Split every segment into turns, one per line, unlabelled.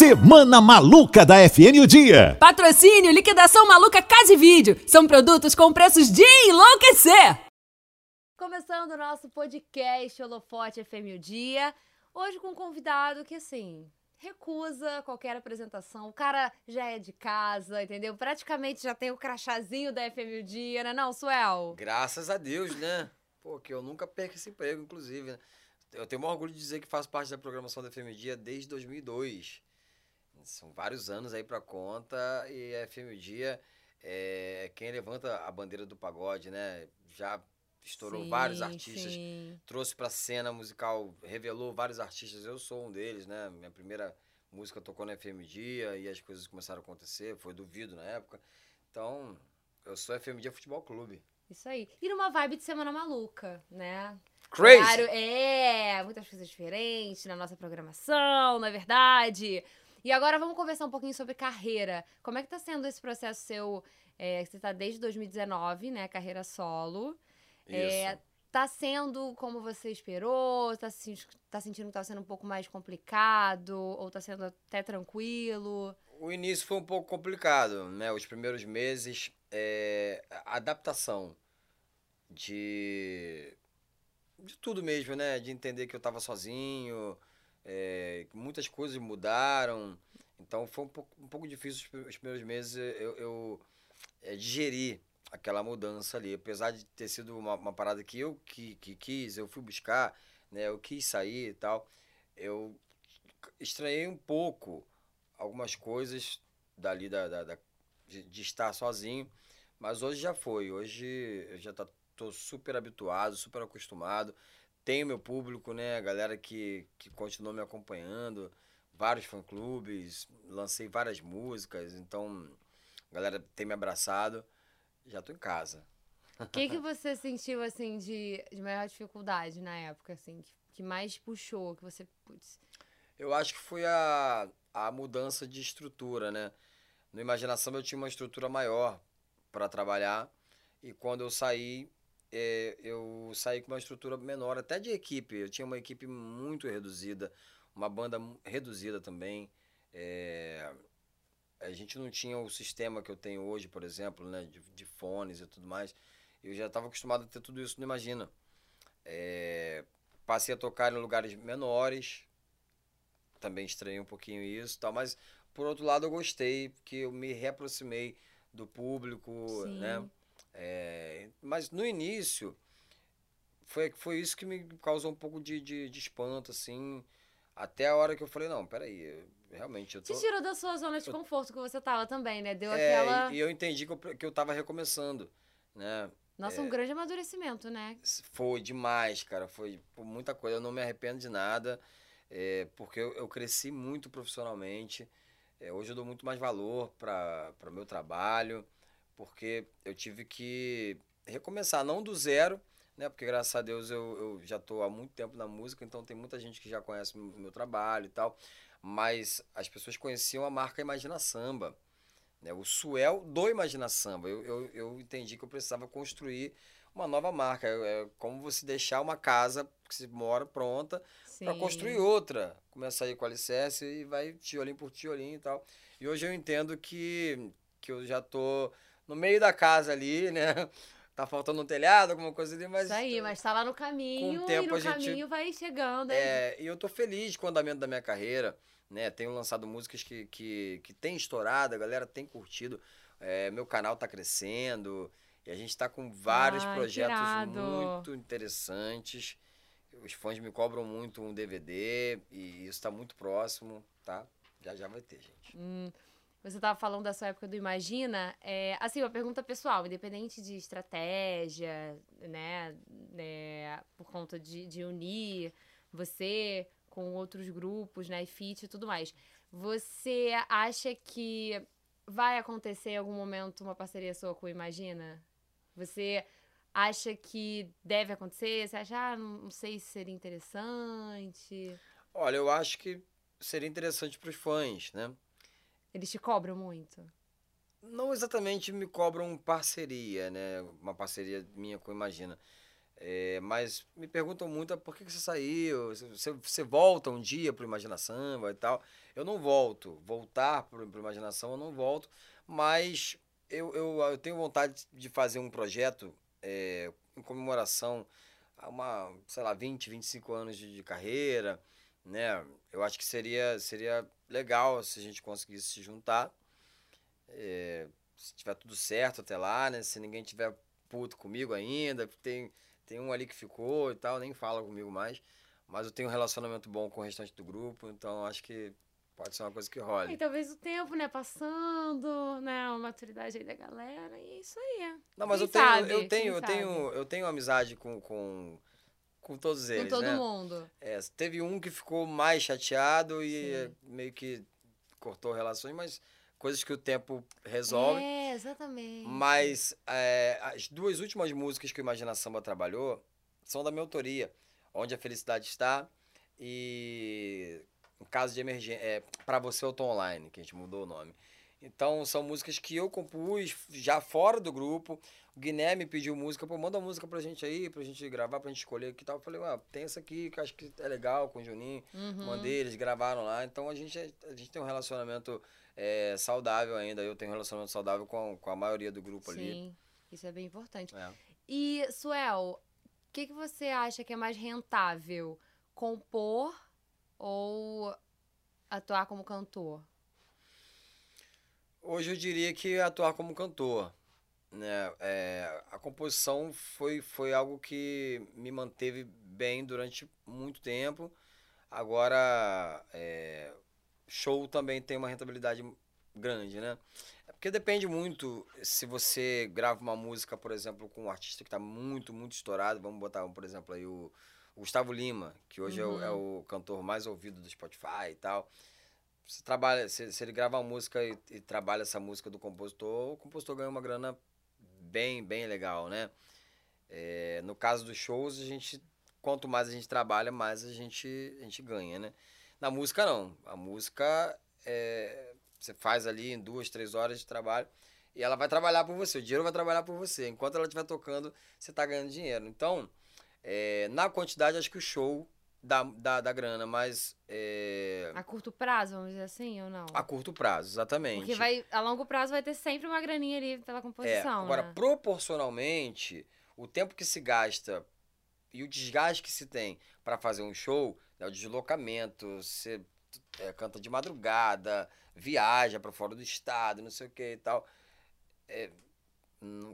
Semana Maluca da FN o Dia.
Patrocínio Liquidação Maluca Casa e Vídeo. São produtos com preços de enlouquecer. Começando o nosso podcast Holofote FM o Dia. Hoje com um convidado que, assim, recusa qualquer apresentação. O cara já é de casa, entendeu? Praticamente já tem o crachazinho da FM o Dia, né não, Suel?
Graças a Deus, né? Pô, que eu nunca perco esse emprego, inclusive, né? Eu tenho o maior orgulho de dizer que faço parte da programação da FM Dia desde 2002. São vários anos aí pra conta e a FM Dia é quem levanta a bandeira do pagode, né? Já estourou
Sim,
vários artistas,
sim.
trouxe pra cena musical, revelou vários artistas. Eu sou um deles, né? Minha primeira música tocou na FM Dia e as coisas começaram a acontecer. Foi duvido na época. Então, eu sou FM Dia Futebol Clube.
Isso aí. E numa vibe de Semana Maluca, né?
Crazy!
Claro, é, muitas coisas diferentes na nossa programação, na verdade. E agora vamos conversar um pouquinho sobre carreira. Como é que tá sendo esse processo seu? É, você tá desde 2019, né? Carreira solo. É,
Isso.
tá sendo como você esperou? Tá, se, tá sentindo que tá sendo um pouco mais complicado? Ou tá sendo até tranquilo?
O início foi um pouco complicado, né? Os primeiros meses, é, a adaptação de, de tudo mesmo, né? De entender que eu estava sozinho, é, muitas coisas mudaram. Então foi um pouco, um pouco difícil os pri- os primeiros meses eu, eu é, digerir aquela mudança ali. Apesar de ter sido uma, uma parada que eu que, que quis, eu fui buscar, né? Eu quis sair e tal. Eu estranhei um pouco algumas coisas dali da, da- da- de, de estar sozinho, mas hoje já foi. Hoje eu já tá, tô super habituado, super acostumado. Tenho meu público, né? A galera que, que continuou me acompanhando, vários fã-clubes, lancei várias músicas, então a galera tem me abraçado. Já tô em casa.
O que, que você sentiu, assim, de, de maior dificuldade na época, assim? Que, que mais puxou, que você... Putz,
Eu acho que foi a, a mudança de estrutura, né? No Imaginação eu tinha uma estrutura maior para trabalhar e quando eu saí, eh, eu saí com uma estrutura menor, até de equipe. Eu tinha uma equipe muito reduzida, uma banda reduzida também. eh, a gente não tinha o sistema que eu tenho hoje, por exemplo, né? De, de fones e tudo mais. Eu já estava acostumado a ter tudo isso no Imagina. Eh, passei a tocar em lugares menores, também estranhei um pouquinho isso tal, mas por outro lado eu gostei, porque eu me reaproximei do público,
Sim.
né? É, mas no início foi, foi isso que me causou um pouco de, de, de espanto, assim, até a hora que eu falei, não, peraí, eu- realmente eu tô...
Te tirou da sua zona de
eu-
conforto que você tava também, né? Deu
É,
aquela...
e, eu entendi que eu, que eu tava recomeçando, né?
Nossa, um grande amadurecimento, né?
Foi demais, cara. Foi muita coisa. Eu não me arrependo de nada, é, porque eu, eu cresci muito profissionalmente. É, hoje eu dou muito mais valor para o meu trabalho, porque eu tive que recomeçar, não do zero, né? Porque graças a Deus eu, eu já estou há muito tempo na música, então tem muita gente que já conhece o meu trabalho e tal. Mas as pessoas conheciam a marca Imagina Samba né, o Suel do Imagina Samba. Eu, eu, eu entendi que eu precisava construir uma nova marca. É, é como você deixar uma casa que você mora pronta para construir outra. Começa aí com alicerce e vai tiolinho por tiolinho e tal. E hoje eu entendo que, que eu já tô no meio da casa ali, né? Tá faltando um telhado, alguma coisa ali, mas.
Isso aí, mas tá lá no caminho
com o tempo
e no
a gente-
caminho vai chegando. aí
É, e eu tô feliz com o andamento da minha carreira, né? Tenho lançado músicas que, que, que tem estourado, a galera tem curtido. É, meu canal tá crescendo e a gente tá com vários
que
projetos
irado.
muito interessantes. Os fãs me cobram muito um DVD e isso tá muito próximo, tá? Já já vai ter, gente.
Hum, você tava falando da sua época do Imagina. É, assim, uma pergunta pessoal, independente de estratégia, né? é, por conta de, de unir você com outros grupos, né? E feat e tudo mais. Você acha que vai acontecer em algum momento uma parceria sua com o Imagina? Você acha que deve acontecer? Você acha, ah, não sei se seria interessante?
Olha, eu acho que seria interessante para os fãs, né?
Eles te cobram muito?
Não exatamente me cobram parceria, né? Uma parceria minha com Imagina. É, mas me perguntam muito ah, por que, você saiu, você, você volta um dia pro Imagina Samba e tal. Eu não volto, voltar pro, pro Imagina Samba eu não volto, mas eu, eu, eu tenho vontade de fazer um projeto é, em comemoração a uma, sei lá, 20, 25 anos de, de carreira, né? Eu acho que seria, seria legal se a gente conseguisse se juntar. É, se tiver tudo certo até lá, né? Se ninguém tiver puto comigo ainda, tem, tem um ali que ficou e tal, nem fala comigo mais. Mas eu tenho um relacionamento bom com o restante do grupo, então acho que pode ser uma coisa que role.
E talvez o tempo, né, passando, né, a maturidade aí da galera, e isso aí.
Não, mas
Quem
eu tenho,
sabe?
eu tenho, eu
Quem
tenho,
sabe?
eu tenho amizade com, com, com todos
Com
eles,
todo
né?
mundo.
É, teve um que ficou mais chateado e
Sim.
meio que cortou relações, mas coisas que o tempo resolve.
É, exatamente.
Mas é, as duas últimas músicas que o Imagina Samba trabalhou são da minha autoria. Onde a Felicidade Está e em caso de emergência, é, Pra Você Eu Tô Online, que a gente mudou o nome. Então são músicas que eu compus já fora do grupo. O Guilherme pediu música, pô, manda música pra gente aí, pra gente gravar, pra gente escolher que tal. Eu falei, ah, tem essa aqui que eu acho que é legal com o Juninho.
Uhum.
Mandei, eles gravaram lá. Então a gente, é- a gente tem um relacionamento é, saudável ainda. Eu tenho um relacionamento saudável com, com a maioria do grupo ali.
Sim, isso é bem importante.
É.
E, Suel, o que, que você acha que é mais rentável? Compor ou atuar como cantor?
Hoje eu diria que atuar como cantor. Né? É, a composição foi, foi algo que me manteve bem durante muito tempo. Agora, é, show também tem uma rentabilidade grande, né? É Porque depende muito se você grava uma música, por exemplo, com um artista que está muito, muito estourado. Vamos botar, por exemplo, aí o, o Gustavo Lima, que hoje é o- é, o, cantor mais ouvido do Spotify e tal. Você trabalha, se, se ele grava uma música e, e trabalha essa música do compositor, o compositor ganha uma grana bem, bem legal, né? É, no caso dos shows, a gente, quanto mais a gente trabalha, mais a gente, a gente ganha, né? Na música, não. A música, é, você faz ali em duas, três horas de trabalho e ela vai trabalhar por você. O dinheiro vai trabalhar por você. Enquanto ela estiver tocando, você está ganhando dinheiro. Então, é, na quantidade, acho que o show dá, dá, dá grana, mas é,
A curto prazo, vamos dizer assim, ou não?
a curto prazo, exatamente.
Porque vai, a longo prazo vai ter sempre uma graninha ali pela
É,
composição,
agora,
né?
proporcionalmente, o tempo que se gasta e o desgaste que se tem para fazer um show, né, o deslocamento, você é, canta de madrugada, viaja para fora do estado, não sei o que e tal. É,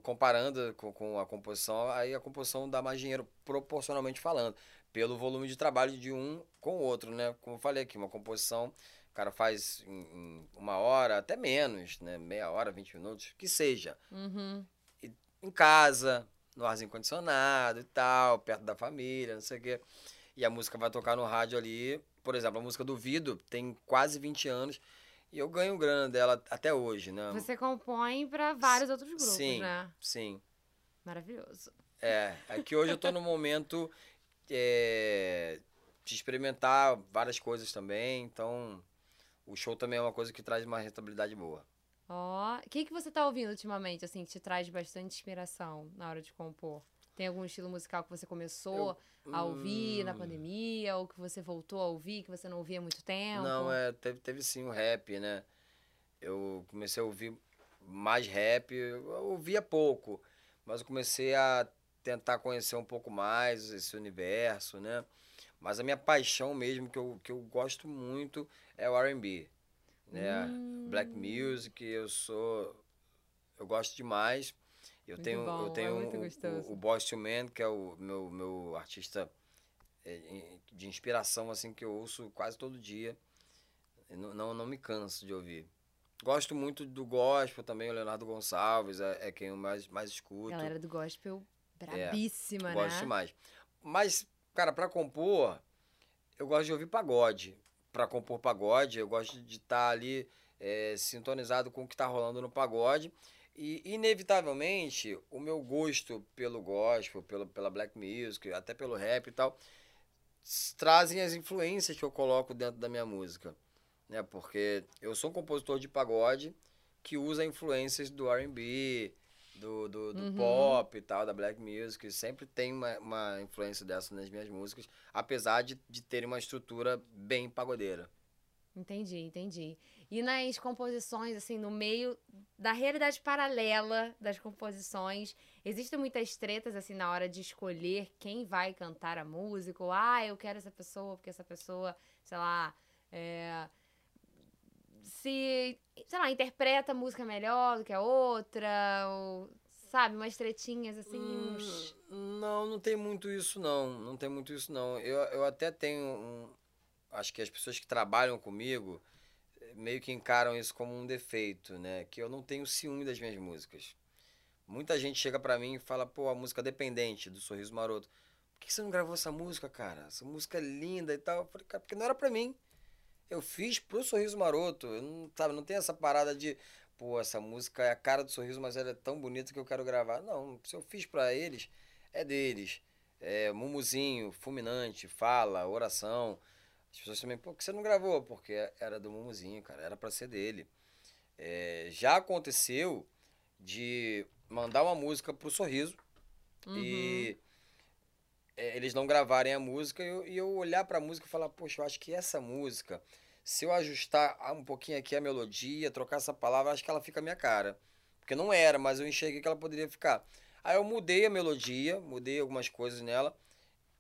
comparando com, com a composição, aí a composição dá mais dinheiro proporcionalmente falando, pelo volume de trabalho de um com o outro, né? Como eu falei aqui, uma composição o cara faz em, em uma hora, até menos, né? Meia hora, 20 minutos, que seja
Uhum.
em casa, no arzinho condicionado e tal, perto da família, não sei o quê. E a música vai tocar no rádio ali. Por exemplo, a música do Vido tem quase 20 anos e eu ganho grana dela até hoje, né?
Você compõe pra vários outros grupos,
Sim.
né?
Sim.
Maravilhoso.
É, é que hoje eu tô no momento é, de experimentar várias coisas também, então o show também é uma coisa que traz uma rentabilidade boa.
Ó, o que, que você tá ouvindo ultimamente, assim, que te traz bastante inspiração na hora de compor? Tem algum estilo musical que você começou a ouvir na
Hum.
pandemia, ou que você voltou a ouvir, que você não ouvia há muito tempo?
Não, é, teve, teve sim o rap, né? Eu comecei a ouvir mais rap, eu ouvia pouco, mas eu comecei a tentar conhecer um pouco mais esse universo, né? Mas a minha paixão mesmo, que eu, que eu gosto muito, é o R&B, né?
Hum.
Black Music, eu sou... Eu gosto demais. Eu
Muito
tenho,
bom,
eu
é
tenho
muito
o- o, o II Men, que é o meu, meu artista é, de inspiração, assim, que eu ouço quase todo dia. Não, não, não me canso de ouvir. Gosto muito do gospel também, o Leonardo Gonçalves é, é quem eu mais, mais escuto.
Galera do gospel brabíssima,
gosto
né?
demais. Mas, cara, pra compor, eu gosto de ouvir pagode. Pra compor pagode, eu gosto de estar ali é, sintonizado com o que tá rolando no pagode. E, inevitavelmente, o meu gosto pelo gospel, pelo, pela black music, até pelo rap e tal, trazem as influências que eu coloco dentro da minha música. Né? Porque eu sou um compositor de pagode que usa influências do R&B, do, do, do
Uhum.
pop e tal, da black music. Sempre tem uma, uma influência dessa nas minhas músicas, apesar de, de terem uma estrutura bem pagodeira.
Entendi, entendi. E nas composições, assim, no meio da realidade paralela das composições, existem muitas tretas, assim, na hora de escolher quem vai cantar a música, ou, ah, eu quero essa pessoa, porque essa pessoa, sei lá, é, se, sei lá, interpreta a música melhor do que a outra, ou, sabe, umas tretinhas, assim, uns...
Hum, Não, não tem muito isso não. Não tem muito isso não. Eu, eu até tenho um. Acho que as pessoas que trabalham comigo eh, meio que encaram isso como um defeito, né? Que eu não tenho ciúme das minhas músicas. Muita gente chega pra mim e fala, pô, a música dependente do Sorriso Maroto. Por que você não gravou essa música, cara? Essa música é linda e tal. Eu falei, cara, porque não era pra mim. Eu fiz pro Sorriso Maroto. Eu não, sabe, não tem essa parada de, pô, essa música é a cara do sorriso, mas ela é tão bonita que eu quero gravar. Não, se eu fiz pra eles, é deles. É, Mumuzinho, Fulminante, Fala, Oração. As pessoas também, pô, que você não gravou? Porque era do Mumuzinho, cara, era pra ser dele. É, já aconteceu de mandar uma música pro Sorriso e é, eles não gravarem a música e eu, e eu olhar pra música e falar, poxa, eu acho que essa música, se eu ajustar um pouquinho aqui a melodia, trocar essa palavra, acho que ela fica a minha cara. Porque não era, mas eu enxerguei que ela poderia ficar. Aí eu mudei a melodia, mudei algumas coisas nela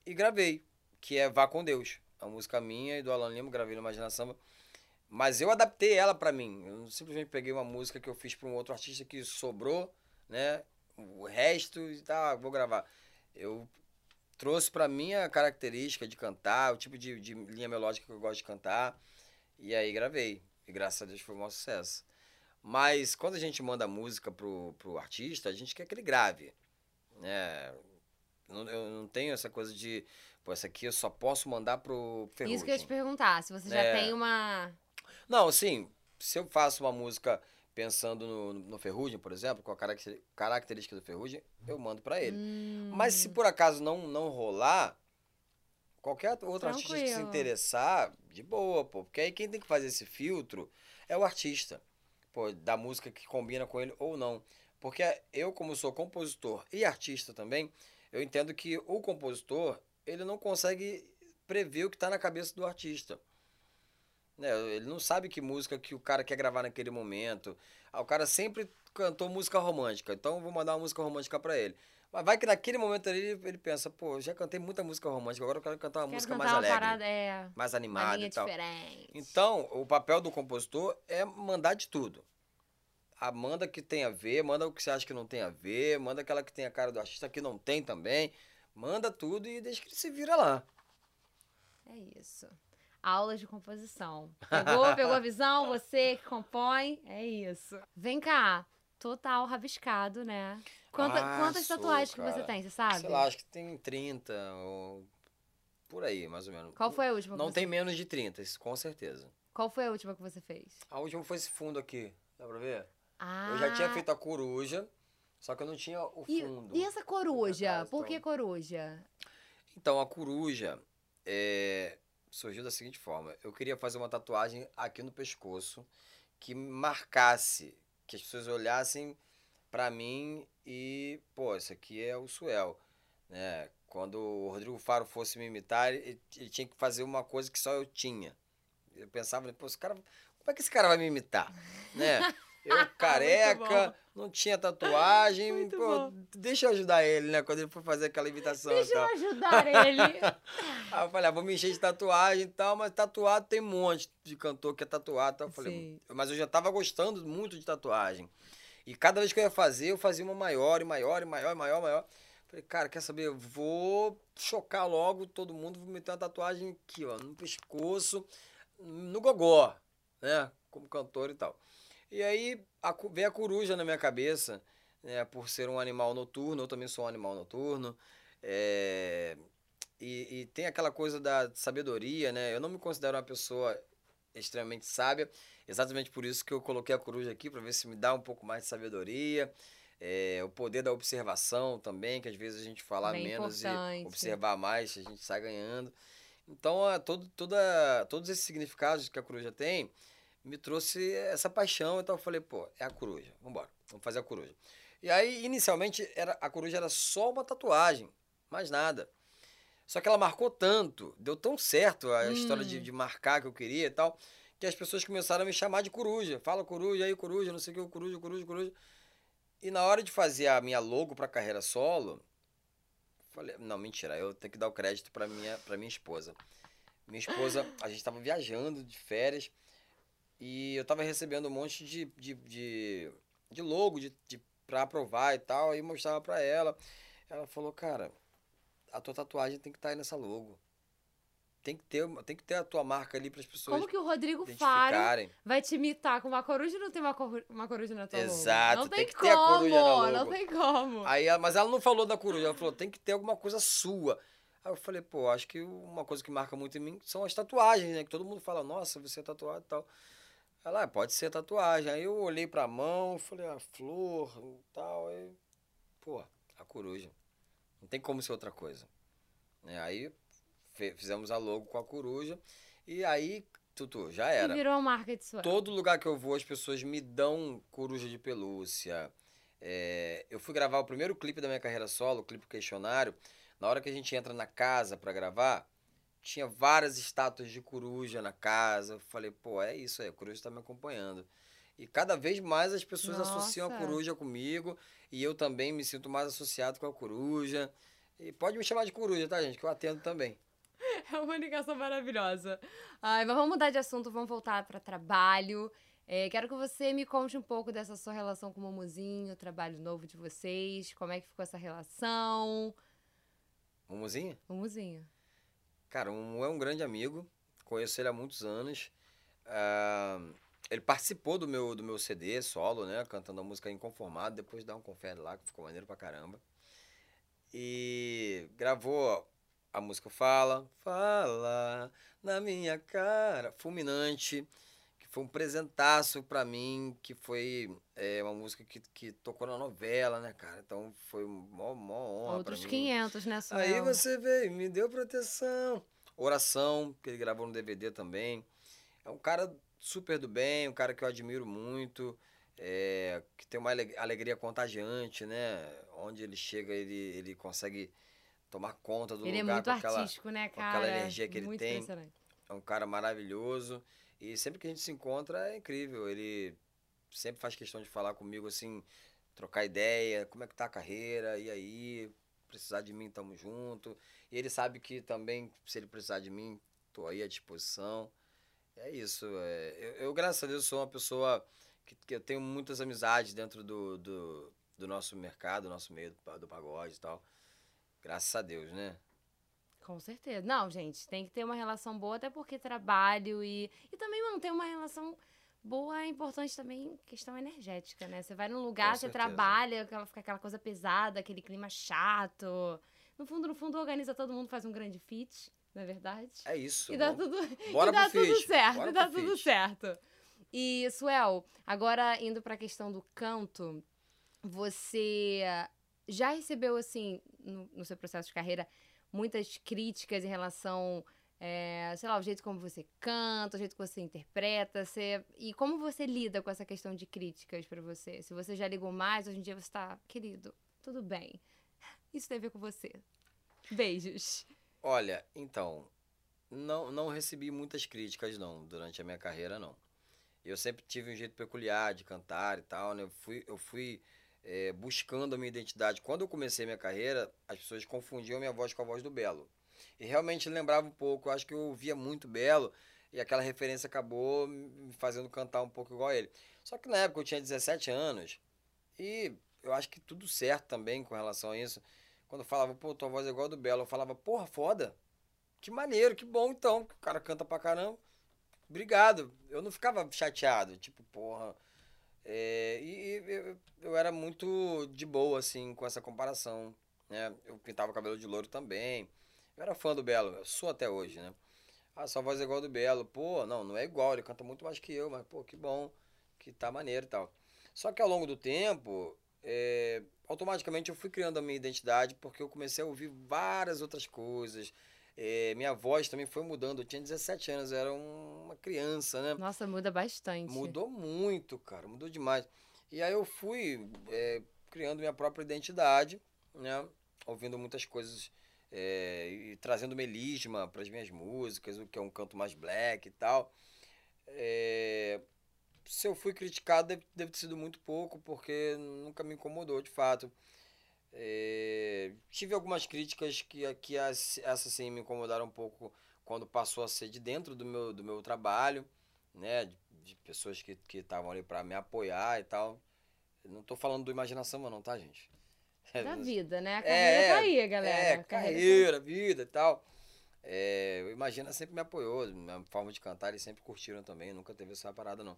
e gravei, que é Vá com Deus. A música minha e do Alan Lima, gravei no Imagina Samba. Mas eu adaptei ela pra mim. Eu simplesmente peguei uma música que eu fiz pra um outro artista que sobrou, né? O resto e tá, vou gravar. Eu trouxe pra minha característica de cantar, o tipo de, de linha melódica que eu gosto de cantar. E aí gravei. E graças a Deus foi um maior sucesso. Mas quando a gente manda música pro, pro artista, a gente quer que ele grave. Não- Eu não tenho essa coisa de, pô, essa aqui eu só posso mandar pro Ferrugem.
Isso que eu ia te perguntar, se você já
É.
tem uma...
Não, assim, se eu faço uma música pensando no, no Ferrugem, por exemplo, com a caracter- característica do Ferrugem, eu mando pra ele.
Hum,
Mas se por acaso não, não rolar, qualquer outro artista que se
Tranquilo.
interessar, de boa, pô. Porque aí quem tem que fazer esse filtro é o artista. Pô, da música que combina com ele ou não. Porque eu, como sou compositor e artista também, eu entendo que o compositor, ele não consegue prever o que está na cabeça do artista. Né? Ele não sabe que música que o cara quer gravar naquele momento. Ah, o cara sempre cantou música romântica, então eu vou mandar uma música romântica para ele. Mas vai que naquele momento ali ele pensa, pô, já cantei muita música romântica, agora eu quero cantar uma
quero
música
cantar
mais
uma
alegre,
parada, é,
mais animada e tal.
diferente.
Então, o papel do compositor é mandar de tudo. Ah, manda que tem a ver, manda o que você acha que não tem a ver, manda aquela que tem a cara do artista que não tem também. Manda tudo e deixa que ele se vira lá.
É isso. Aulas de composição. Pegou, pegou a visão? Você que compõe? É isso. Vem cá. Total rabiscado, né? Quanta-
Ah,
quantas
sou,
tatuagens que você
cara.
tem, você sabe?
Sei lá, acho que tem 30 ou por aí, mais ou menos.
Qual foi a última
Não tem menos de 30, isso com certeza.
Qual foi a última que você fez?
A última foi esse fundo aqui, dá pra ver?
Ah,
Eu já tinha feito a coruja, só que eu não tinha o
e,
fundo.
e essa coruja? Por que
então.
coruja?
Então, a coruja é, surgiu da seguinte forma. Eu queria fazer uma tatuagem aqui no pescoço que marcasse, que as pessoas olhassem pra mim e, pô, isso aqui é o Suel, né? Quando o Rodrigo Faro fosse me imitar, ele, ele tinha que fazer uma coisa que só eu tinha. Eu pensava, pô, esse cara, como é que esse cara vai me imitar, né? Eu careca, não tinha tatuagem,
Muito
pô,
bom.
deixa eu ajudar ele, né? Quando ele for fazer aquela imitação e
Deixa eu
tal.
ajudar ele.
Aí eu falei, ah, vou me encher de tatuagem e tal, mas tatuado tem um monte de cantor que é tatuado. Então eu falei,
Sim.
mas eu já tava gostando muito de tatuagem. E cada vez que eu ia fazer, eu fazia uma maior e maior e maior e maior, maior. Falei, cara, quer saber? Eu vou chocar logo todo mundo, vou meter uma tatuagem aqui, ó, no pescoço, no gogó, né? Como cantor e tal. E aí a veio a coruja na minha cabeça, né? Por ser um animal noturno, eu também sou um animal noturno. É, e, e tem aquela coisa da sabedoria, né? Eu não me considero uma pessoa extremamente sábia, exatamente por isso que eu coloquei a coruja aqui, para ver se me dá um pouco mais de sabedoria. É, o poder da observação também, que às vezes a gente falar
Bem
menos
importante.
e observar mais, a gente sai ganhando. Então, a, todo, toda, todos esses significados que a coruja tem me trouxe essa paixão. Então, eu falei, pô, é a coruja, vambora. Vamos fazer a coruja. E aí, inicialmente, era, a coruja era só uma tatuagem, mais nada. Só que ela marcou tanto, deu tão certo a história de,
Hum.
de marcar que eu queria e tal, que as pessoas começaram a me chamar de coruja. Fala coruja, aí coruja, não sei o que, coruja, coruja, coruja. E na hora de fazer a minha logo pra carreira solo, falei, não, mentira, eu tenho que dar o crédito pra minha, pra minha esposa. Minha esposa, a gente tava viajando de férias e eu tava recebendo um monte de, de, de, de logo de, de, pra aprovar e tal, aí mostrava pra ela. Ela falou, cara, a tua tatuagem tem que estar aí nessa logo. Tem que ter, tem que ter a tua marca ali para as pessoas
Como que o Rodrigo Faro vai te imitar com uma coruja e não tem uma, coru- uma coruja na tua logo?
Exato,
Não
tem
tem,
que
como,
ter a coruja na logo.
não tem como.
Aí, ela- mas ela não falou da coruja, ela falou, tem que ter alguma coisa sua. Aí eu falei, pô, acho que uma coisa que marca muito em mim são as tatuagens, né? Que todo mundo fala, nossa, você é tatuado e tal. Ela, "Ah, pode ser tatuagem. Aí eu olhei pra mão, falei, a flor e tal. Aí, pô, a coruja. Não tem como ser outra coisa. Né? Aí fizemos a logo com a coruja. E aí, Tutu, já
E
era.
virou a marca de sua.
Todo lugar que eu vou, as pessoas me dão coruja de pelúcia. É, eu fui gravar o primeiro clipe da minha carreira solo, o clipe questionário. Na hora que a gente entra na casa pra gravar, tinha várias estátuas de coruja na casa. Eu falei, pô, é isso aí, a coruja tá me acompanhando. E cada vez mais as pessoas associam a
Nossa.
coruja comigo. E eu também me sinto mais associado com a coruja. E pode me chamar de coruja, tá, gente? Que eu atendo também.
É uma ligação maravilhosa. Ai, mas vamos mudar de assunto, vamos voltar para trabalho. É, quero que você me conte um pouco dessa sua relação com o Momuzinho, o trabalho novo de vocês, como é que ficou essa relação.
Mumuzinha?
Momuzinho.
Cara, Mumu é um grande amigo. Conheço ele há muitos anos. Ah, ele participou do meu, do meu CD solo, né? Cantando a música Inconformado. Depois dá um confere lá, que ficou maneiro pra caramba. E gravou a música Fala, Fala na minha cara. Fulminante. Foi um presentaço pra mim. Que foi é, uma música que, que tocou na novela, né, cara? Então foi mó, mó honra pra
Outros
mim.
500, né, Suel?
Aí você veio, me deu proteção. Oração, que ele gravou no DVD também. É um cara super do bem, um cara que eu admiro muito, é, que tem uma ale- alegria contagiante, né? Onde ele chega, ele, ele consegue tomar conta do
Ele é
lugar
muito
com aquela.
artístico, né,
com aquela
cara?
energia que ele
muito
tem. É um cara maravilhoso. E sempre que a gente se encontra é incrível. Ele sempre faz questão de falar comigo assim, trocar ideia, como é que tá a carreira, e aí, precisar de mim, tamo junto. E ele sabe que também, se ele precisar de mim, tô aí à disposição. É isso. é, eu, eu, graças a Deus, sou uma pessoa que, que eu tenho muitas amizades dentro do, do, do nosso mercado, do nosso meio do, do pagode e tal. Graças a Deus, né?
Com certeza. Não, gente, tem que ter uma relação boa, até porque trabalho e. E também manter uma relação boa é importante também questão energética, né? Você vai num lugar,
Com
você
certeza.
trabalha, aquela, fica aquela coisa pesada, aquele clima chato. No fundo, no fundo, organiza todo mundo, faz um grande fit, não é verdade?
É isso.
E dá tudo,
Bora
e dá tudo certo,
bora
e dá tudo
feat.
certo. E, Suel, agora indo pra questão do canto, você já recebeu, assim, no, no seu processo de carreira, muitas críticas em relação, é, sei lá, ao jeito como você canta, o jeito que você interpreta, você, e como você lida com essa questão de críticas pra você? Se você já ligou mais, hoje em dia você tá, querido, tudo bem. Isso tem a ver com você. Beijos.
Olha, então, não, não recebi muitas críticas, não, durante a minha carreira, não. Eu sempre tive um jeito peculiar de cantar e tal, né? Eu fui, eu fui eh, buscando a minha identidade. Quando eu comecei minha carreira, as pessoas confundiam minha voz com a voz do Belo. E realmente lembrava um pouco, eu acho que eu ouvia muito Belo, e aquela referência acabou me fazendo cantar um pouco igual a ele. Só que na época eu tinha 17 anos, e eu acho que tudo certo também com relação a isso. Quando eu falava, pô, tua voz é igual a do Belo, eu falava, porra, foda. Que maneiro, que bom então, que o cara canta pra caramba. Obrigado. Eu não ficava chateado, tipo, porra. É, e e eu, eu era muito de boa, assim, com essa comparação. Né? Eu pintava o cabelo de louro também. Eu era fã do Belo, eu sou até hoje, né? Ah, sua voz é igual do Belo. Pô, não, não é igual, ele canta muito mais que eu, mas, pô, que bom, que tá maneiro e tal. Só que ao longo do tempo, é, automaticamente eu fui criando a minha identidade porque eu comecei a ouvir várias outras coisas. É, minha voz também foi mudando. Eu tinha 17 anos, era um- uma criança, né?
Nossa, muda bastante.
Mudou muito, cara, mudou demais. E aí eu fui é, criando minha própria identidade, né? Ouvindo muitas coisas é, e trazendo melisma para as minhas músicas, o que é um canto mais black e tal. É, se eu fui criticado, deve, deve ter sido muito pouco, porque nunca me incomodou, de fato. É, tive algumas críticas que, que as, essas sim me incomodaram um pouco quando passou a ser de dentro do meu, do meu trabalho, né? De, de pessoas que estavam ali para me apoiar e tal. Não tô falando do imaginação, não, tá, gente?
Da vida, né? A carreira é, tá aí, galera.
É, carreira, carreira vida e tal. É, o Imagina sempre me apoiou, minha forma de cantar, eles sempre curtiram também, nunca teve essa parada, não.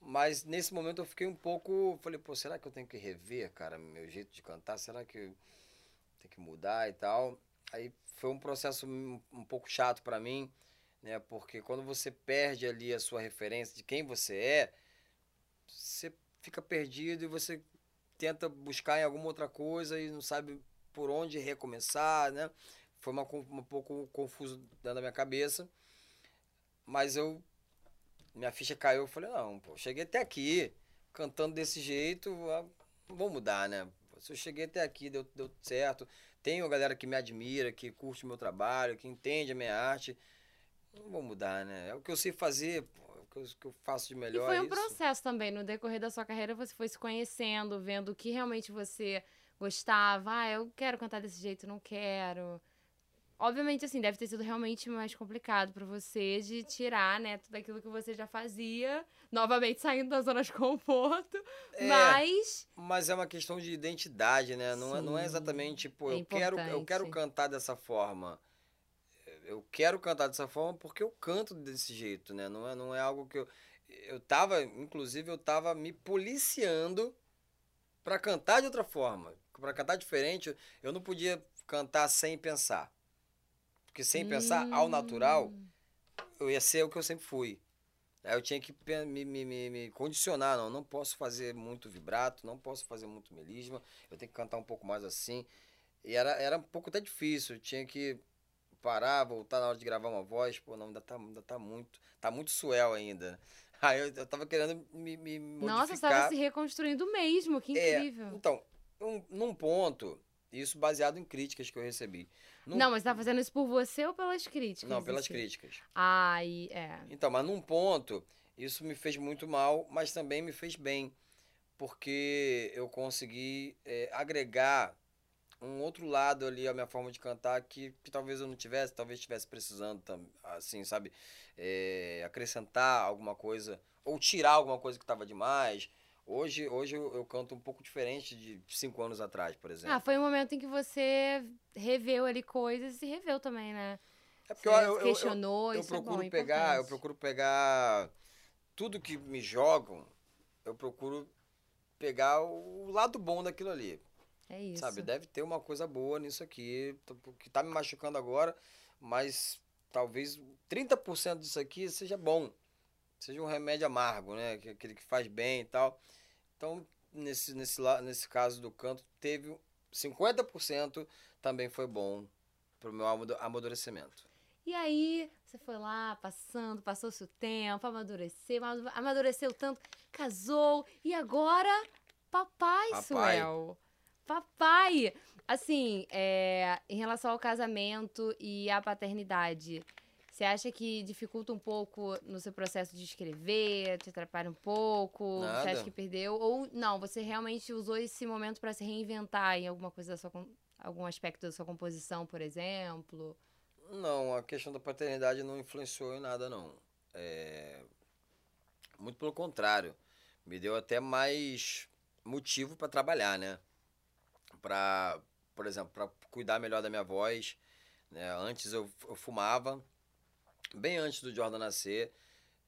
Mas nesse momento eu fiquei um pouco. Falei, pô, será que eu tenho que rever, cara, meu jeito de cantar? Será que tem que mudar e tal? Aí foi um processo um, pouco chato para mim, né? Porque quando você perde ali a sua referência de quem você é, você fica perdido e você tenta buscar em alguma outra coisa e não sabe por onde recomeçar, né? Foi uma, um pouco confuso dentro da minha cabeça. Mas eu minha ficha caiu, eu falei, não, pô, cheguei até aqui, cantando desse jeito, ah, vou mudar, né? Se eu cheguei até aqui, deu, deu certo, tenho galera que me admira, que curte o meu trabalho, que entende a minha arte, não vou mudar, né? É o que eu sei fazer, pô, é o que eu, que eu faço de melhor.
E foi um isso. processo também, no decorrer da sua carreira você foi se conhecendo, vendo o que realmente você gostava, ah, eu quero cantar desse jeito, não quero Obviamente, assim, deve ter sido realmente mais complicado para você de tirar, né, tudo aquilo que você já fazia, novamente saindo da zona de conforto, é, mas...
Mas é uma questão de identidade, né? Não, é, não é exatamente, tipo, é eu, quero, eu quero cantar dessa forma. Eu quero cantar dessa forma porque eu canto desse jeito, né? Não é, não é algo que eu... Eu tava, inclusive, eu tava me policiando para cantar de outra forma. para cantar diferente, eu não podia cantar sem pensar. Porque sem pensar ao natural, hum. eu ia ser o que eu sempre fui. Aí eu tinha que me, me, me, me, condicionar, não, não posso fazer muito vibrato, não posso fazer muito melisma, eu tenho que cantar um pouco mais assim. E era, era um pouco até difícil, eu tinha que parar, voltar na hora de gravar uma voz, pô, não, ainda tá, ainda tá muito, tá muito suel ainda. Aí eu, eu tava querendo me, me modificar.
Nossa, tava se reconstruindo mesmo, que é, incrível.
É, então, um, num ponto, isso baseado em críticas que eu recebi.
Num... Não, mas você tá fazendo isso por você ou pelas críticas?
Não, pelas assim? críticas.
Ah, e é.
Então, mas num ponto, isso me fez muito mal, mas também me fez bem. Porque eu consegui é, agregar um outro lado ali à minha forma de cantar que, que talvez eu não tivesse, talvez estivesse precisando, assim, sabe? É, acrescentar alguma coisa, ou tirar alguma coisa que estava demais Hoje, hoje eu, eu, canto um pouco diferente de cinco anos atrás, por exemplo.
Ah, foi um momento em que você reveu ali coisas e reveu também, né?
É porque você eu, eu, questionou, eu, eu, eu procuro é pegar, importante. eu procuro pegar tudo que me jogam, eu procuro pegar o lado bom daquilo ali.
É isso.
Sabe, deve ter uma coisa boa nisso aqui, que tá me machucando agora, mas talvez 30% disso aqui seja bom. Seja um remédio amargo, né? Aquele que faz bem e tal. Então, nesse, nesse, nesse caso do canto, teve 50% também foi bom para o meu amadurecimento.
E aí, você foi lá, passando, passou-se o tempo, amadureceu, amadureceu tanto, casou, e agora, papai, papai. Suel. Papai! Assim, é, em relação ao casamento e à paternidade, você acha que dificulta um pouco no seu processo de escrever, te atrapalha um pouco? Nada. Você acha que perdeu? Ou não, você realmente usou esse momento para se reinventar em alguma coisa da sua algum aspecto da sua composição, por exemplo?
Não, a questão da paternidade não influenciou em nada, não. É... Muito pelo contrário. Me deu até mais motivo para trabalhar, né? Para, por exemplo, para cuidar melhor da minha voz. Né? Antes eu, eu fumava, bem antes do Jordan nascer,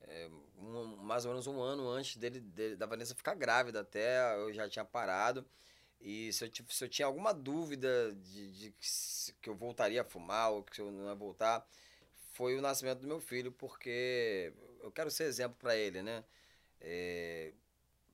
é, um, mais ou menos um ano antes dele, dele, da Vanessa ficar grávida até, eu já tinha parado. E se eu, se eu tinha alguma dúvida de, de que, eu voltaria a fumar ou que eu não ia voltar, foi o nascimento do meu filho, porque eu quero ser exemplo para ele, né? É,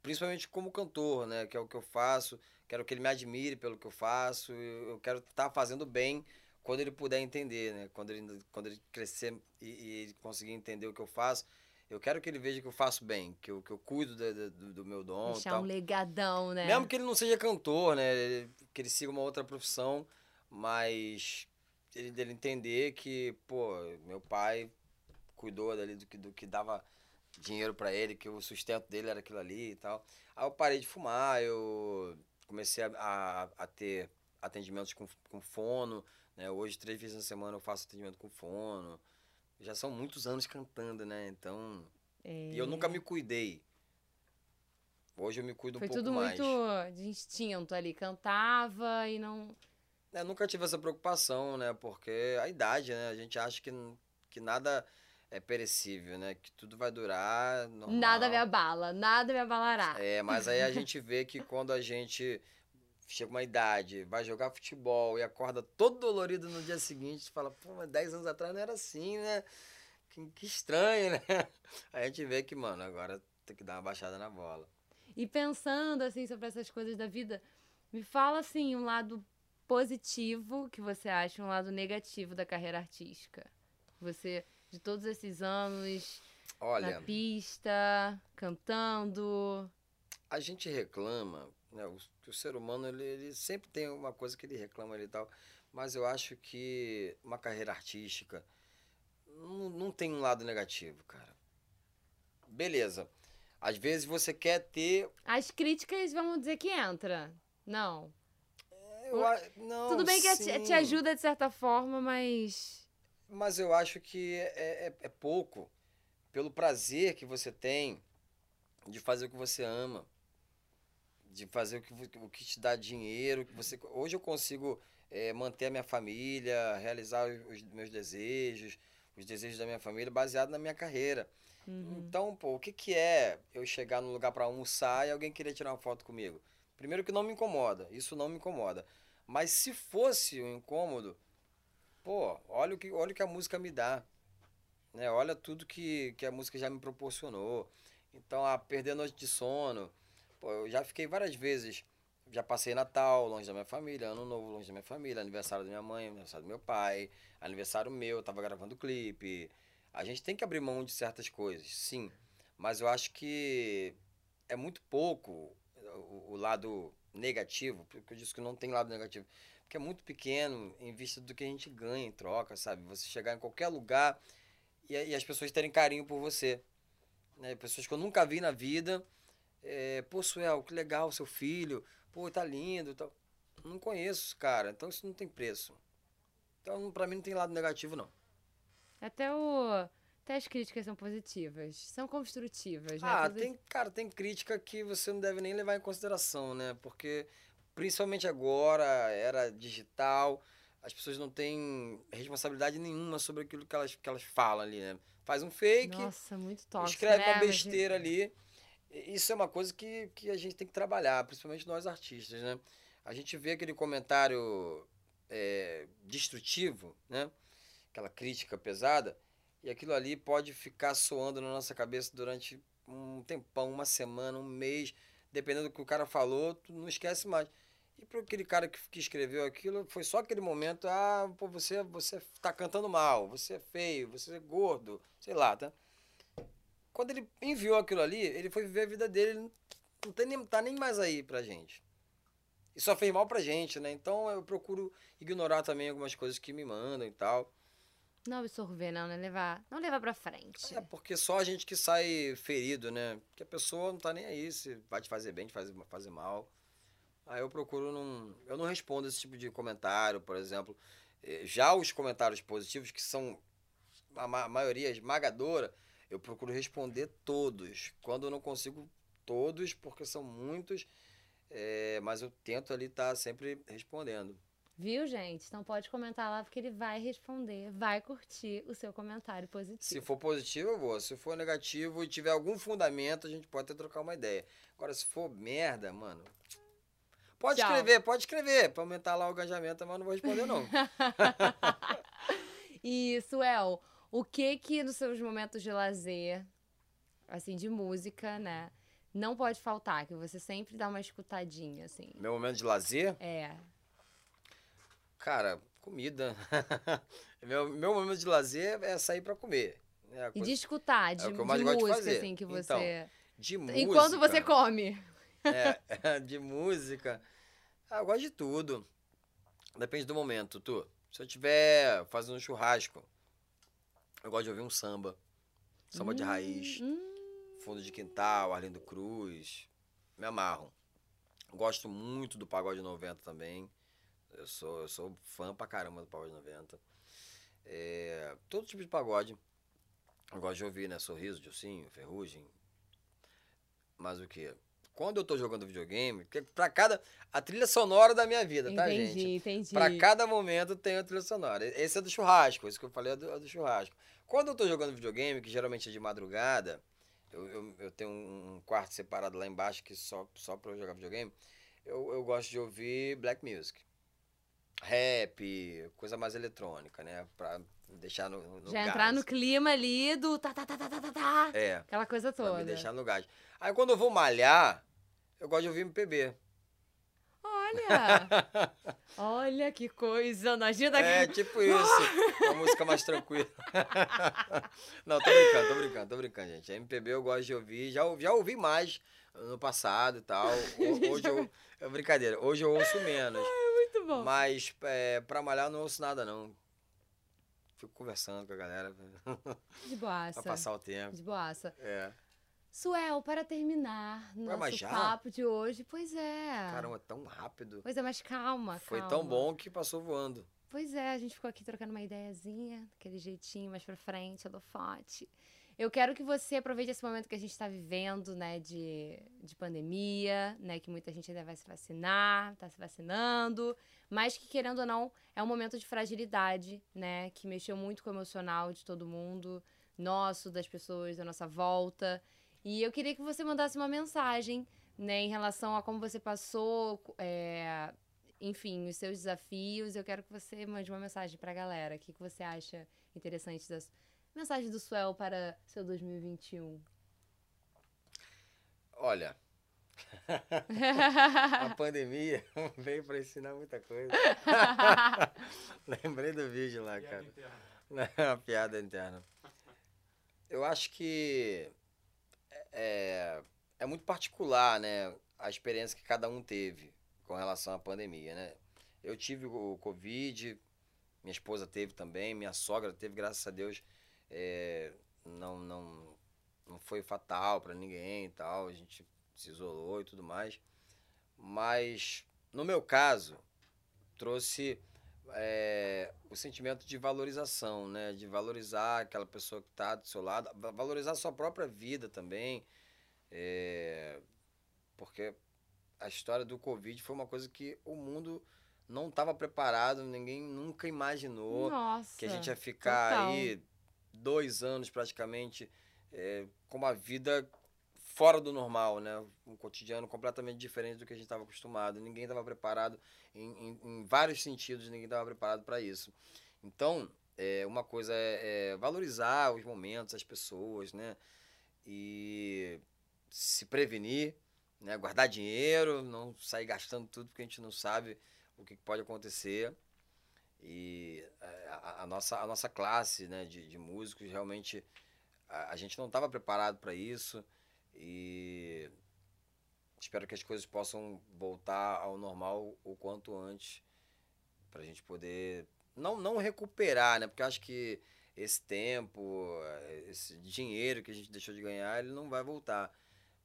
principalmente como cantor, né? Que é o que eu faço, quero que ele me admire pelo que eu faço, eu quero estar tá fazendo bem quando ele puder entender, né? Quando ele, quando ele crescer e, e conseguir entender o que eu faço, Eu quero que ele veja que eu faço bem, que eu, que eu cuido do, do, do meu dom.
Deixar
tal.
um legadão, né?
Mesmo que ele não seja cantor, né? Que ele siga uma outra profissão, mas ele dele entender que, pô, meu pai cuidou dali do que, do que dava dinheiro pra ele, que o sustento dele era aquilo ali e tal. Aí eu parei de fumar, eu comecei a, a, a ter atendimentos com, com fono, né? Hoje, três vezes na semana eu faço atendimento com fono. Já são muitos anos cantando, né? Então,
É.
e eu nunca me cuidei. Hoje eu me cuido um
Foi
pouco
tudo
mais.
muito de instinto ali. Cantava e não.
Eu nunca tive essa preocupação, né? Porque a idade, né? A gente acha que, que nada é perecível, né? Que tudo vai durar normal.
Nada me abala, nada me abalará.
É, mas aí a gente vê que quando a gente chega uma idade, vai jogar futebol e acorda todo dolorido no dia seguinte, você fala, pô, mas 10 anos atrás não era assim, né? Que, que estranho, né? Aí a gente vê que, mano, agora tem que dar uma baixada na bola.
E pensando assim sobre essas coisas da vida, me fala assim um lado positivo que você acha, um lado negativo da carreira artística. Você de todos esses anos
Olha,
na pista, cantando,
a gente reclama, né? O, o ser humano, ele, ele sempre tem uma coisa que ele reclama ali e tal, mas eu acho que uma carreira artística não, não tem um lado negativo, cara. Beleza. Às vezes você quer ter.
as críticas vamos dizer que entra. Não.
eu a- não,
Tudo bem que te, ajuda de certa forma, mas
Mas eu acho que é, é, é pouco pelo prazer que você tem de fazer o que você ama, de fazer o que, o que te dá dinheiro. Que você, hoje eu consigo eh, manter a minha família, realizar os, os meus desejos, os desejos da minha família, baseado na minha carreira.
uhum.
Então, pô, o que, que é eu chegar num lugar para almoçar e alguém querer tirar uma foto comigo? Primeiro que não me incomoda, isso não me incomoda. Mas se fosse um incômodo, pô, olha o que, olha o que a música me dá. Né? Olha tudo que, que a música já me proporcionou. Então, a perder a noite de sono. Pô, eu já fiquei várias vezes. Já passei Natal longe da minha família, Ano Novo longe da minha família, aniversário da minha mãe, aniversário do meu pai, aniversário meu, eu tava gravando clipe. A gente tem que abrir mão de certas coisas, sim. Mas eu acho que é muito pouco o, o lado negativo, porque eu disse que não tem lado negativo. Porque é muito pequeno em vista do que a gente ganha em troca, sabe? Você chegar em qualquer lugar e, e as pessoas terem carinho por você. Né? Pessoas que eu nunca vi na vida. É, Pô, Suel, que legal, seu filho. Pô, tá lindo. Tal. Não conheço cara, então isso não tem preço. Então, pra mim, não tem lado negativo, não.
até o até as críticas são positivas, são construtivas, né?
Ah,
Tudo
tem, cara, tem crítica que você não deve nem levar em consideração, né? Porque, principalmente agora, era digital, as pessoas não têm responsabilidade nenhuma sobre aquilo que elas, que elas falam ali, né? Faz um fake,
Nossa, muito tóxico,
escreve
né?
uma
Mas-
besteira ali. Isso é uma coisa que, que a gente tem que trabalhar, principalmente nós artistas, né? A gente vê aquele comentário é, destrutivo, né? Aquela crítica pesada, e aquilo ali pode ficar soando na nossa cabeça durante um tempão, uma semana, um mês, dependendo do que o cara falou, tu não esquece mais. E para aquele cara que, que escreveu aquilo, foi só aquele momento, ah, pô, você, você tá cantando mal, você é feio, você é gordo, sei lá, tá? Quando ele enviou aquilo ali, ele foi viver a vida dele, ele não tem nem, tá nem mais aí pra gente. E só fez mal pra gente, né? Então eu procuro ignorar também algumas coisas que me mandam e tal.
Não absorver, não, né? Levar, não levar pra frente.
É porque só a gente que sai ferido, né? Porque a pessoa não tá nem aí se vai te fazer bem, te fazer, fazer mal. Aí eu procuro não. Eu não respondo esse tipo de comentário, por exemplo. Eh, Já os comentários positivos, que são a ma- maioria esmagadora, eu procuro responder todos. Quando eu não consigo todos, porque são muitos, eh, mas eu tento ali estar sempre respondendo.
Viu, gente? Então pode comentar lá, porque ele vai responder, vai curtir o seu comentário positivo.
Se for positivo, eu vou. Se for negativo e tiver algum fundamento, a gente pode até trocar uma ideia. Agora, se for merda, mano. Pode
Tchau.
escrever, pode escrever. Pra aumentar lá o engajamento, mas não vou responder, não.
O que que nos seus momentos de lazer, assim, de música, né, não pode faltar, que você sempre dá uma escutadinha, assim?
Meu momento de lazer,
É.
cara, comida. meu, meu momento de lazer é sair pra comer. É a
E
coisa-
de escutar, de,
eu
de
de
música,
fazer.
assim, que
Então,
você.
de música.
Enquanto você come.
É, de música. Ah, eu gosto de tudo. Depende do momento, tu. Se eu estiver fazendo um churrasco, eu gosto de ouvir um samba. Samba de raiz.
Hum,
Fundo de Quintal, Arlindo Cruz. Me amarro. Gosto muito do Pagode 90 também. Eu sou, eu sou fã pra caramba do Pagode 90. É, todo tipo de pagode. Eu gosto de ouvir, né? Sorriso, Dilcinho, Ferrugem. Mas o quê? Quando eu tô jogando videogame, que pra cada. A trilha sonora da minha vida, tá,
entendi,
gente?
entendi.
Pra cada momento tem a trilha sonora. Esse é do churrasco, esse que eu falei é do, é do churrasco. Quando eu tô jogando videogame, que geralmente é de madrugada, eu, eu, eu tenho um, quarto separado lá embaixo que só, só pra eu jogar videogame, eu, eu gosto de ouvir black music. Rap, coisa mais eletrônica, né? Pra deixar no, no
Já
gás.
entrar no clima ali do tá, tá, tá, tá, tá, tá, tá.
É,
Aquela coisa
pra
toda.
me deixar no gás. Aí quando eu vou malhar, eu gosto de ouvir MPB.
Olha! Olha que coisa, na agenda
É, tipo isso. Uma música mais tranquila. Não, tô brincando, tô brincando, tô brincando, gente. A MPB eu gosto de ouvir. Já, ouvi- já ouvi mais no passado e tal. Ho- Hoje eu. É brincadeira, hoje eu ouço menos.
Muito bom.
Mas é, pra malhar eu não ouço nada, não. Fico conversando com a galera
De
pra
boaça.
passar o tempo.
De boaça.
É.
Suel, para terminar nosso papo de hoje, pois é.
Caramba, tão rápido.
Pois é, mas calma,
Foi
calma.
tão bom que passou voando.
Pois é, a gente ficou aqui trocando uma ideiazinha, aquele jeitinho mais pra frente, holofote. Eu quero que você aproveite esse momento que a gente está vivendo, né, de, de pandemia, né, que muita gente ainda vai se vacinar, tá se vacinando, mas que, querendo ou não, é um momento de fragilidade, né, que mexeu muito com o emocional de todo mundo, nosso, das pessoas da nossa volta. E eu queria que você mandasse uma mensagem, né, em relação a como você passou, é, enfim, os seus desafios. Eu quero que você mande uma mensagem pra galera. O que, que você acha interessante das mensagem do Suel para seu 2021?
Olha, a pandemia veio pra ensinar muita coisa. Lembrei do vídeo lá, cara. Uma piada interna. Eu acho que é, é muito particular, né? A experiência que cada um teve com relação à pandemia, né? Eu tive o Covid, minha esposa teve também, minha sogra teve, graças a Deus, é, não, não, não foi fatal para ninguém e tal. A gente se isolou e tudo mais. Mas, no meu caso, trouxe é, o sentimento de valorização, né? De valorizar aquela pessoa que está do seu lado, va- valorizar a sua própria vida também. é, porque a história do Covid foi uma coisa que o mundo não estava preparado, ninguém nunca imaginou
Nossa.
que a gente ia ficar
total.
aí dois anos praticamente é, com uma vida fora do normal, né? Um cotidiano completamente diferente do que a gente estava acostumado. Ninguém estava preparado em, em- em vários sentidos, ninguém estava preparado para isso. Então, é, uma coisa é, é valorizar os momentos, as pessoas, né? E se prevenir, né? Guardar dinheiro, não sair gastando tudo porque a gente não sabe o que pode acontecer. E é, a, a nossa, a nossa classe né, de, de músicos, realmente, a, a gente não estava preparado para isso. E espero que as coisas possam voltar ao normal o quanto antes, para a gente poder, não, não recuperar, né? Porque eu acho que esse tempo, esse dinheiro que a gente deixou de ganhar, ele não vai voltar.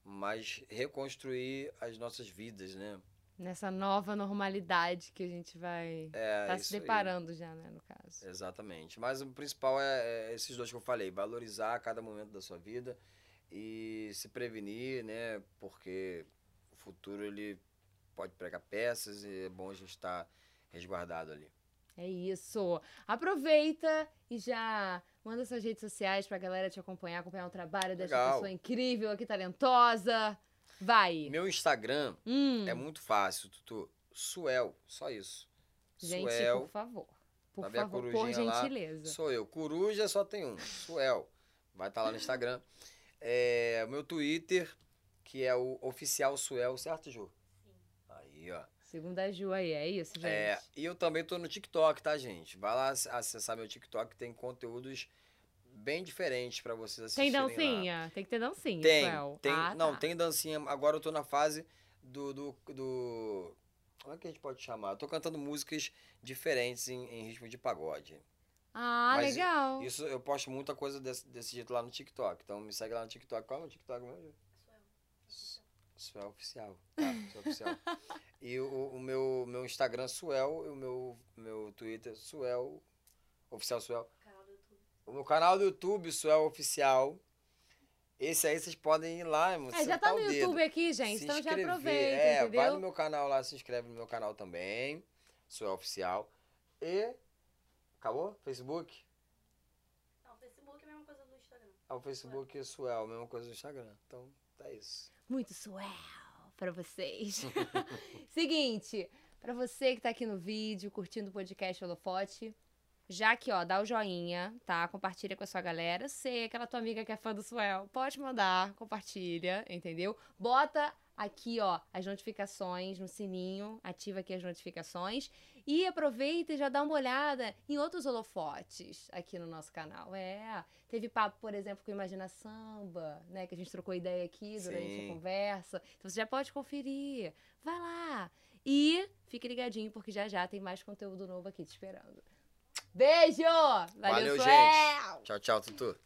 Mas reconstruir as nossas vidas, né?
Nessa nova normalidade que a gente vai
É,
estar se
isso aí.
deparando já, né, no caso.
Exatamente. Mas o principal é, é esses dois que eu falei: valorizar cada momento da sua vida e se prevenir, né? Porque o futuro ele pode pregar peças e é bom a gente estar resguardado ali.
É isso. Aproveita e já manda suas redes sociais pra galera te acompanhar, acompanhar o trabalho dessa
Legal.
pessoa incrível aqui, talentosa. Vai.
Meu Instagram
Hum,
é muito fácil, Tutu. Suel, só isso.
gente,
Suel,
por favor. Por
Tá a
favor, por
corujinha lá?
gentileza.
sou eu. Coruja só tem um, Suel. Vai estar lá no Instagram. É, o meu Twitter, que é o oficial Suel, certo, Ju? Aí, ó.
Segundo a Ju aí, é isso, gente.
É, e eu também tô no TikTok, tá, gente? Vai lá ac- acessar meu TikTok, tem conteúdos bem diferentes pra vocês
Tem
assistirem lá.
dancinha? Tem que ter dancinha,
Tem,
Suel.
tem.
Ah,
não,
tá.
tem dancinha. Agora eu tô na fase do. do, do- como é que a gente pode chamar? Eu tô cantando músicas diferentes em, em ritmo de pagode.
Ah,
Mas
legal.
Isso eu posto muita coisa desse, desse jeito lá no TikTok. Então me segue lá no TikTok. Qual é o TikTok mesmo? Suel Oficial. Tá, Suel Oficial. e o, o meu, meu Instagram, Suel, e o meu, meu Twitter, Suel. Oficial Suel. O meu canal do YouTube, Suel Oficial. Esse aí vocês podem ir lá, irmão.
É, já
sentar
tá no
o dedo.
YouTube aqui, gente,
Se
então já
inscrever.
aproveita,
É,
entendeu?
vai no meu canal lá, se inscreve no meu canal também. Suel Oficial. E. Acabou? Facebook?
Não, o Facebook é a mesma coisa do Instagram.
Ah, o Facebook é Suel, mesma coisa do Instagram. Então, tá isso.
Muito swell pra vocês. Seguinte, pra você que tá aqui no vídeo, curtindo o podcast Holofote, já que, ó, dá o joinha, tá? Compartilha com a sua galera. Sei, aquela tua amiga que é fã do Swell, pode mandar, compartilha, entendeu? Bota aqui, ó, as notificações no sininho, ativa aqui as notificações e aproveita e já dá uma olhada em outros holofotes aqui no nosso canal. É, teve papo, por exemplo, com Imagina Samba, né, que a gente trocou ideia aqui durante
Sim.
a conversa. Então você já pode conferir. Vai lá. E fique ligadinho porque já já tem mais conteúdo novo aqui te esperando. Beijo! Valeu,
Valeu, gente. Tchau, tchau, Tutu.